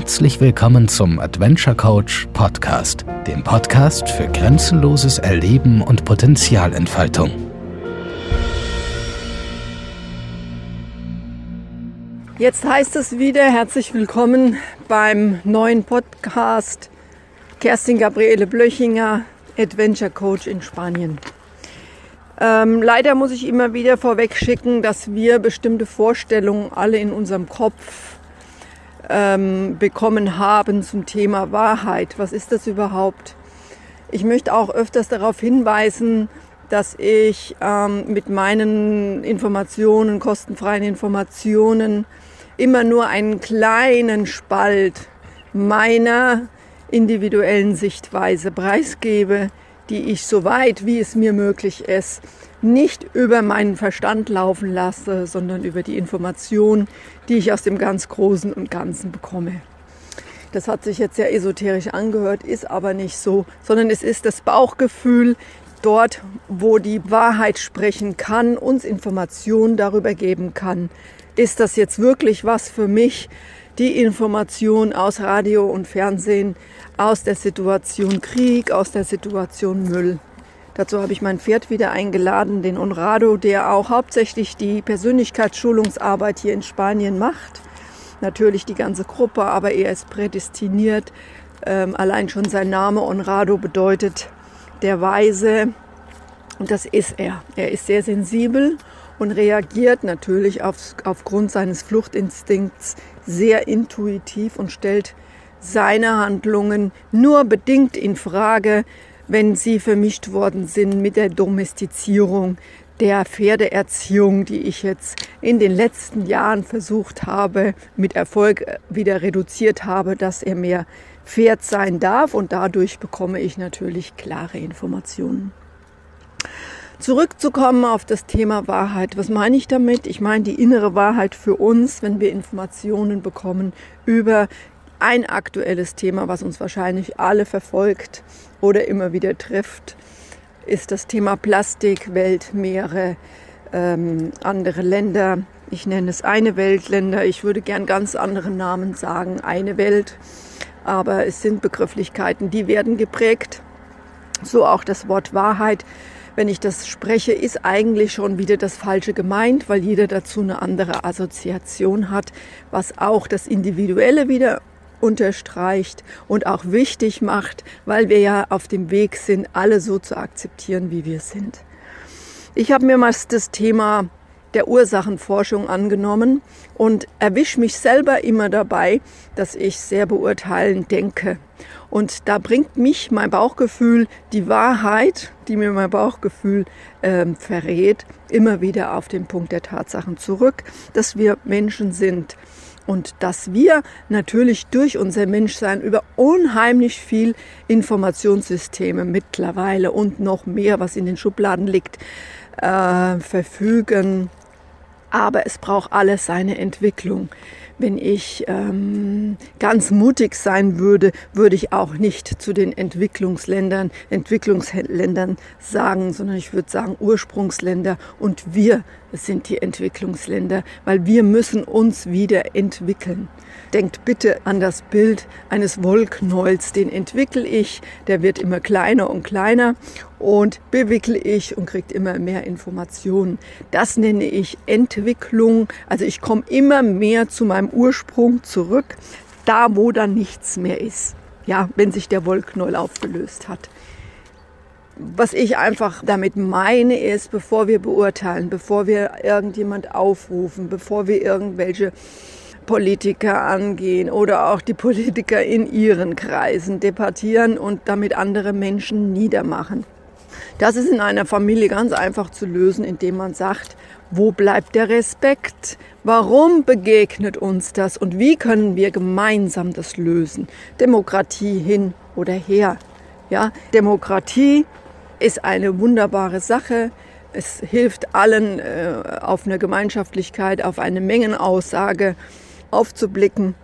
Herzlich willkommen zum Adventure Coach Podcast, dem Podcast für grenzenloses Erleben und Potenzialentfaltung. Jetzt heißt es wieder herzlich willkommen beim neuen Podcast Kerstin Gabriele Blöchinger, Adventure Coach in Spanien. Ähm, leider muss ich immer wieder vorweg schicken, dass wir bestimmte Vorstellungen alle in unserem Kopf ähm, bekommen haben zum Thema Wahrheit. Was ist das überhaupt? Ich möchte auch öfters darauf hinweisen, dass ich ähm, mit meinen Informationen, kostenfreien Informationen, immer nur einen kleinen Spalt meiner individuellen Sichtweise preisgebe, die ich so weit wie es mir möglich ist, nicht über meinen Verstand laufen lasse, sondern über die Information, die ich aus dem ganz Großen und Ganzen bekomme. Das hat sich jetzt sehr esoterisch angehört, ist aber nicht so, sondern es ist das Bauchgefühl, dort, wo die Wahrheit sprechen kann, uns Informationen darüber geben kann. Ist das jetzt wirklich was für mich? Die Information aus Radio und Fernsehen, aus der Situation Krieg, aus der Situation Müll. Dazu habe ich mein Pferd wieder eingeladen, den Onrado, der auch hauptsächlich die Persönlichkeitsschulungsarbeit hier in Spanien macht. Natürlich die ganze Gruppe, aber er ist prädestiniert. Ähm, allein schon sein Name Onrado bedeutet der Weise. Und das ist er. Er ist sehr sensibel und reagiert natürlich auf, aufgrund seines Fluchtinstinkts sehr intuitiv und stellt seine Handlungen nur bedingt in Frage, wenn sie vermischt worden sind mit der Domestizierung der Pferdeerziehung, die ich jetzt in den letzten Jahren versucht habe, mit Erfolg wieder reduziert habe, dass er mehr Pferd sein darf und dadurch bekomme ich natürlich klare Informationen. Zurückzukommen auf das Thema Wahrheit. Was meine ich damit? Ich meine die innere Wahrheit für uns, wenn wir Informationen bekommen über ein aktuelles Thema, was uns wahrscheinlich alle verfolgt oder immer wieder trifft, ist das Thema Plastik, Weltmeere, ähm, andere Länder. Ich nenne es eine Weltländer. Ich würde gern ganz andere Namen sagen, eine Welt. Aber es sind Begrifflichkeiten, die werden geprägt. So auch das Wort Wahrheit. Wenn ich das spreche, ist eigentlich schon wieder das Falsche gemeint, weil jeder dazu eine andere Assoziation hat, was auch das Individuelle wieder unterstreicht und auch wichtig macht, weil wir ja auf dem Weg sind, alle so zu akzeptieren, wie wir sind. Ich habe mir mal das Thema der Ursachenforschung angenommen und erwische mich selber immer dabei, dass ich sehr beurteilend denke. Und da bringt mich mein Bauchgefühl, die Wahrheit, die mir mein Bauchgefühl äh, verrät, immer wieder auf den Punkt der Tatsachen zurück, dass wir Menschen sind und dass wir natürlich durch unser Menschsein über unheimlich viel Informationssysteme mittlerweile und noch mehr, was in den Schubladen liegt, äh, verfügen. Aber es braucht alles seine Entwicklung. Wenn ich ähm, ganz mutig sein würde, würde ich auch nicht zu den Entwicklungsländern, Entwicklungsländern sagen, sondern ich würde sagen Ursprungsländer und wir sind die Entwicklungsländer, weil wir müssen uns wieder entwickeln. Denkt bitte an das Bild eines Wollknäuels, den entwickle ich, der wird immer kleiner und kleiner und bewickle ich und kriegt immer mehr Informationen. Das nenne ich Entwicklung. Also ich komme immer mehr zu meinem Ursprung zurück, da wo dann nichts mehr ist. Ja, wenn sich der Wollknäuel aufgelöst hat. Was ich einfach damit meine ist, bevor wir beurteilen, bevor wir irgendjemand aufrufen, bevor wir irgendwelche Politiker angehen oder auch die Politiker in ihren Kreisen debattieren und damit andere Menschen niedermachen. Das ist in einer Familie ganz einfach zu lösen, indem man sagt, wo bleibt der Respekt? Warum begegnet uns das und wie können wir gemeinsam das lösen? Demokratie hin oder her. Ja, Demokratie ist eine wunderbare Sache. Es hilft allen, äh, auf eine Gemeinschaftlichkeit, auf eine Mengenaussage aufzublicken.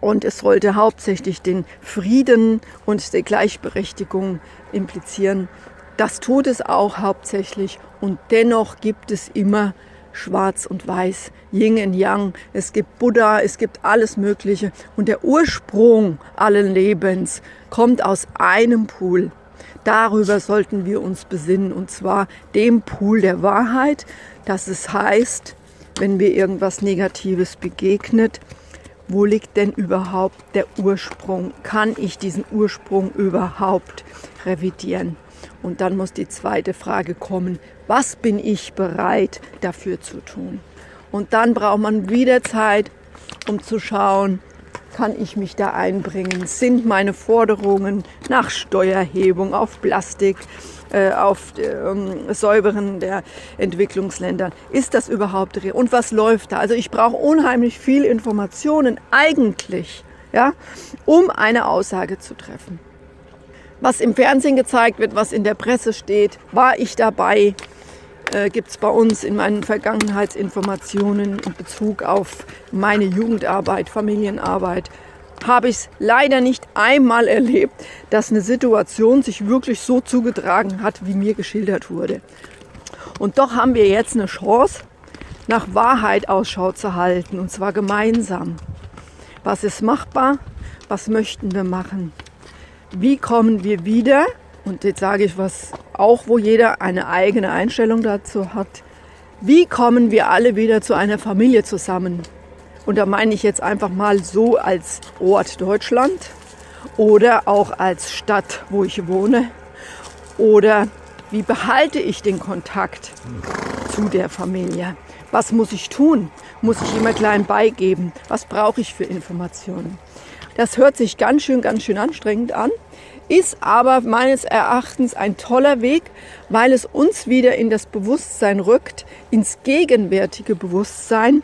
Und es sollte hauptsächlich den Frieden und die Gleichberechtigung implizieren. Das tut es auch hauptsächlich. Und dennoch gibt es immer schwarz und weiß, Yin und Yang, es gibt Buddha, es gibt alles Mögliche. Und der Ursprung allen Lebens kommt aus einem Pool. Darüber sollten wir uns besinnen, und zwar dem Pool der Wahrheit, dass es heißt, wenn mir irgendwas Negatives begegnet, wo liegt denn überhaupt der Ursprung? Kann ich diesen Ursprung überhaupt revidieren? Und dann muss die zweite Frage kommen, was bin ich bereit dafür zu tun? Und dann braucht man wieder Zeit, um zu schauen, kann ich mich da einbringen? Sind meine Forderungen nach Steuerhebung auf Plastik, äh, auf ähm, Säuberen der Entwicklungsländer, ist das überhaupt real? Und was läuft da? Also ich brauche unheimlich viel Informationen eigentlich, ja, um eine Aussage zu treffen. Was im Fernsehen gezeigt wird, was in der Presse steht, war ich dabei, äh, gibt es bei uns in meinen Vergangenheitsinformationen in Bezug auf meine Jugendarbeit, Familienarbeit, habe ich es leider nicht einmal erlebt, dass eine Situation sich wirklich so zugetragen hat, wie mir geschildert wurde. Und doch haben wir jetzt eine Chance, nach Wahrheit Ausschau zu halten, und zwar gemeinsam. Was ist machbar? Was möchten wir machen? Wie kommen wir wieder und jetzt sage ich was auch, wo jeder eine eigene Einstellung dazu hat. Wie kommen wir alle wieder zu einer Familie zusammen? Und da meine ich jetzt einfach mal so als Ort Deutschland oder auch als Stadt, wo ich wohne. Oder wie behalte ich den Kontakt zu der Familie? Was muss ich tun? Muss ich immer klein beigeben? Was brauche ich für Informationen? Das hört sich ganz schön, ganz schön anstrengend an ist aber meines Erachtens ein toller Weg, weil es uns wieder in das Bewusstsein rückt, ins gegenwärtige Bewusstsein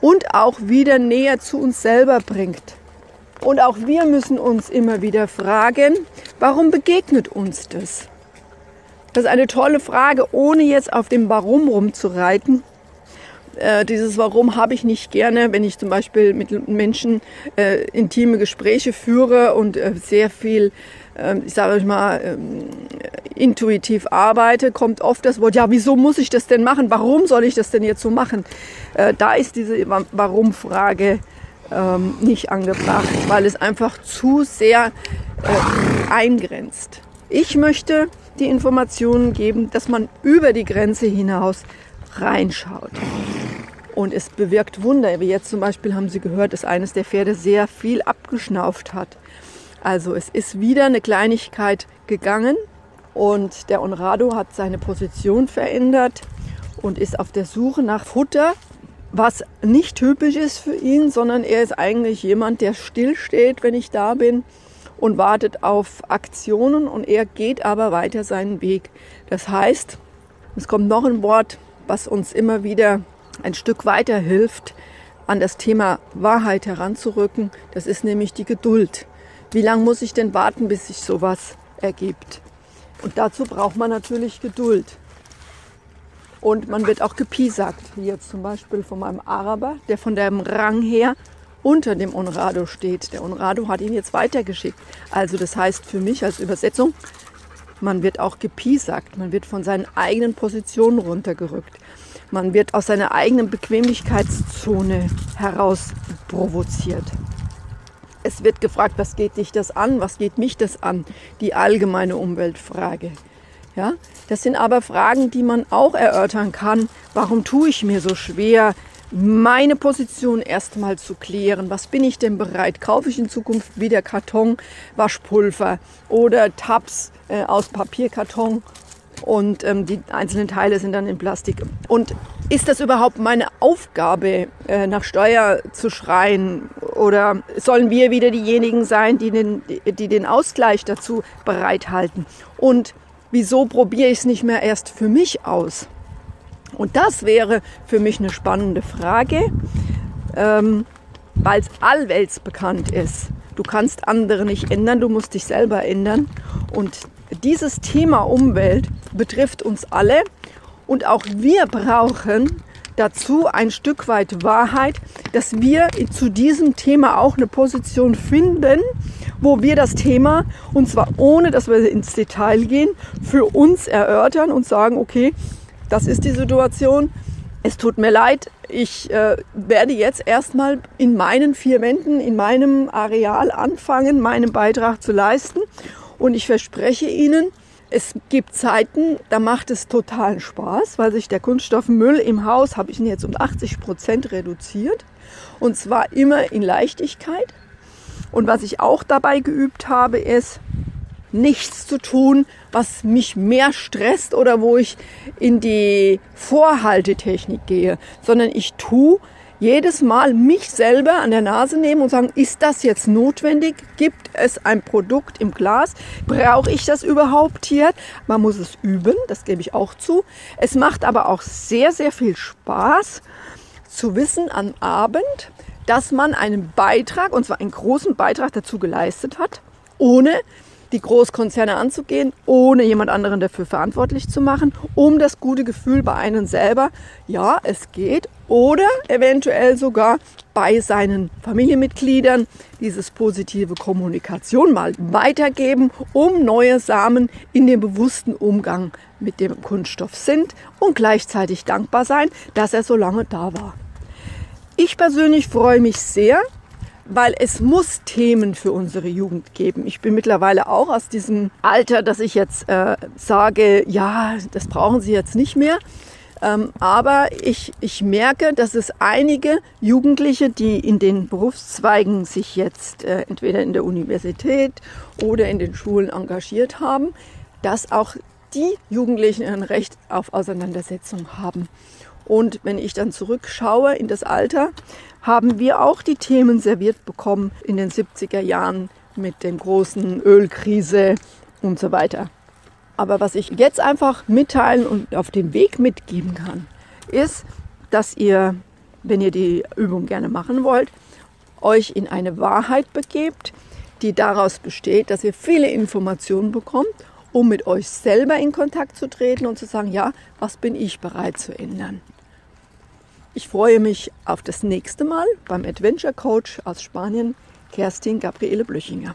und auch wieder näher zu uns selber bringt. Und auch wir müssen uns immer wieder fragen, warum begegnet uns das? Das ist eine tolle Frage, ohne jetzt auf dem Warum rumzureiten. Äh, dieses Warum habe ich nicht gerne, wenn ich zum Beispiel mit Menschen äh, intime Gespräche führe und äh, sehr viel ähm, ich sage mal, ähm, intuitiv arbeite, kommt oft das Wort, ja, wieso muss ich das denn machen? Warum soll ich das denn jetzt so machen? Äh, da ist diese Warum-Frage ähm, nicht angebracht, weil es einfach zu sehr äh, eingrenzt. Ich möchte die Informationen geben, dass man über die Grenze hinaus reinschaut. Und es bewirkt Wunder. Wie jetzt zum Beispiel haben Sie gehört, dass eines der Pferde sehr viel abgeschnauft hat. Also es ist wieder eine Kleinigkeit gegangen und der Onrado hat seine Position verändert und ist auf der Suche nach Futter, was nicht typisch ist für ihn, sondern er ist eigentlich jemand, der stillsteht, wenn ich da bin und wartet auf Aktionen und er geht aber weiter seinen Weg. Das heißt, es kommt noch ein Wort, was uns immer wieder ein Stück weiter hilft, an das Thema Wahrheit heranzurücken. Das ist nämlich die Geduld. Wie lange muss ich denn warten, bis sich sowas ergibt? Und dazu braucht man natürlich Geduld. Und man wird auch gepiesackt, wie jetzt zum Beispiel von meinem Araber, der von dem Rang her unter dem Onrado steht. Der Onrado hat ihn jetzt weitergeschickt. Also das heißt für mich als Übersetzung, man wird auch gepiesackt, man wird von seinen eigenen Positionen runtergerückt. Man wird aus seiner eigenen Bequemlichkeitszone heraus provoziert. Es wird gefragt, was geht dich das an, was geht mich das an, die allgemeine Umweltfrage. Ja, das sind aber Fragen, die man auch erörtern kann. Warum tue ich mir so schwer, meine Position erstmal zu klären? Was bin ich denn bereit? Kaufe ich in Zukunft wieder Karton, Waschpulver oder Tabs äh, aus Papierkarton und ähm, die einzelnen Teile sind dann in Plastik. Und ist das überhaupt meine Aufgabe, äh, nach Steuer zu schreien? Oder sollen wir wieder diejenigen sein, die den, die den Ausgleich dazu bereithalten? Und wieso probiere ich es nicht mehr erst für mich aus? Und das wäre für mich eine spannende Frage, ähm, weil es allwelts bekannt ist. Du kannst andere nicht ändern, du musst dich selber ändern. Und dieses Thema Umwelt betrifft uns alle und auch wir brauchen dazu ein Stück weit Wahrheit, dass wir zu diesem Thema auch eine Position finden, wo wir das Thema, und zwar ohne dass wir ins Detail gehen, für uns erörtern und sagen, okay, das ist die Situation, Es tut mir leid, ich äh, werde jetzt erstmal in meinen vier Wänden, in meinem Areal anfangen, meinen Beitrag zu leisten. Und ich verspreche Ihnen, es gibt Zeiten, da macht es totalen Spaß, weil sich der Kunststoffmüll im Haus, habe ich ihn jetzt um 80 Prozent reduziert. Und zwar immer in Leichtigkeit. Und was ich auch dabei geübt habe, ist, nichts zu tun, was mich mehr stresst oder wo ich in die Vorhaltetechnik gehe, sondern ich tue jedes Mal mich selber an der Nase nehmen und sagen, ist das jetzt notwendig? Gibt es ein Produkt im Glas? Brauche ich das überhaupt hier? Man muss es üben, das gebe ich auch zu. Es macht aber auch sehr, sehr viel Spaß zu wissen am Abend, dass man einen Beitrag, und zwar einen großen Beitrag dazu geleistet hat, ohne die Großkonzerne anzugehen, ohne jemand anderen dafür verantwortlich zu machen, um das gute Gefühl bei einem selber, ja, es geht, oder eventuell sogar bei seinen Familienmitgliedern dieses positive Kommunikation mal weitergeben, um neue Samen in den bewussten Umgang mit dem Kunststoff sind und gleichzeitig dankbar sein, dass er so lange da war. Ich persönlich freue mich sehr, weil es muss Themen für unsere Jugend geben. Ich bin mittlerweile auch aus diesem Alter, dass ich jetzt äh, sage, ja, das brauchen Sie jetzt nicht mehr. Ähm, aber ich, ich merke, dass es einige Jugendliche, die in den Berufszweigen sich jetzt äh, entweder in der Universität oder in den Schulen engagiert haben, dass auch die Jugendlichen ein Recht auf Auseinandersetzung haben. Und wenn ich dann zurückschaue in das Alter, haben wir auch die Themen serviert bekommen in den 70er Jahren mit der großen Ölkrise und so weiter. Aber was ich jetzt einfach mitteilen und auf dem Weg mitgeben kann, ist, dass ihr, wenn ihr die Übung gerne machen wollt, euch in eine Wahrheit begebt, die daraus besteht, dass ihr viele Informationen bekommt, um mit euch selber in Kontakt zu treten und zu sagen, ja, was bin ich bereit zu ändern. Ich freue mich auf das nächste Mal beim Adventure Coach aus Spanien, Kerstin Gabriele Blüchinger.